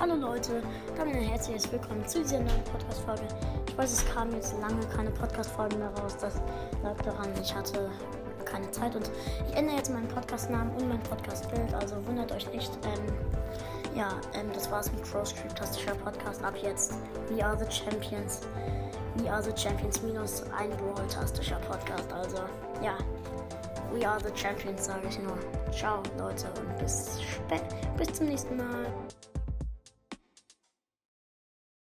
Hallo Leute, damit ein herzliches Willkommen zu dieser neuen Podcast-Folge. Ich weiß, es kam jetzt lange keine Podcast-Folgen mehr raus. Das lag daran, ich hatte keine Zeit und ich ändere jetzt meinen Podcast-Namen und mein Podcast-Bild, also wundert euch nicht. Ähm, ja, ähm, das war's mit Crow Street Tastischer Podcast. Ab jetzt, We Are the Champions. We Are the Champions minus ein Brawl-Tastischer Podcast. Also, ja, We Are the Champions, sage ich nur. Ciao, Leute, und bis, spä bis zum nächsten Mal.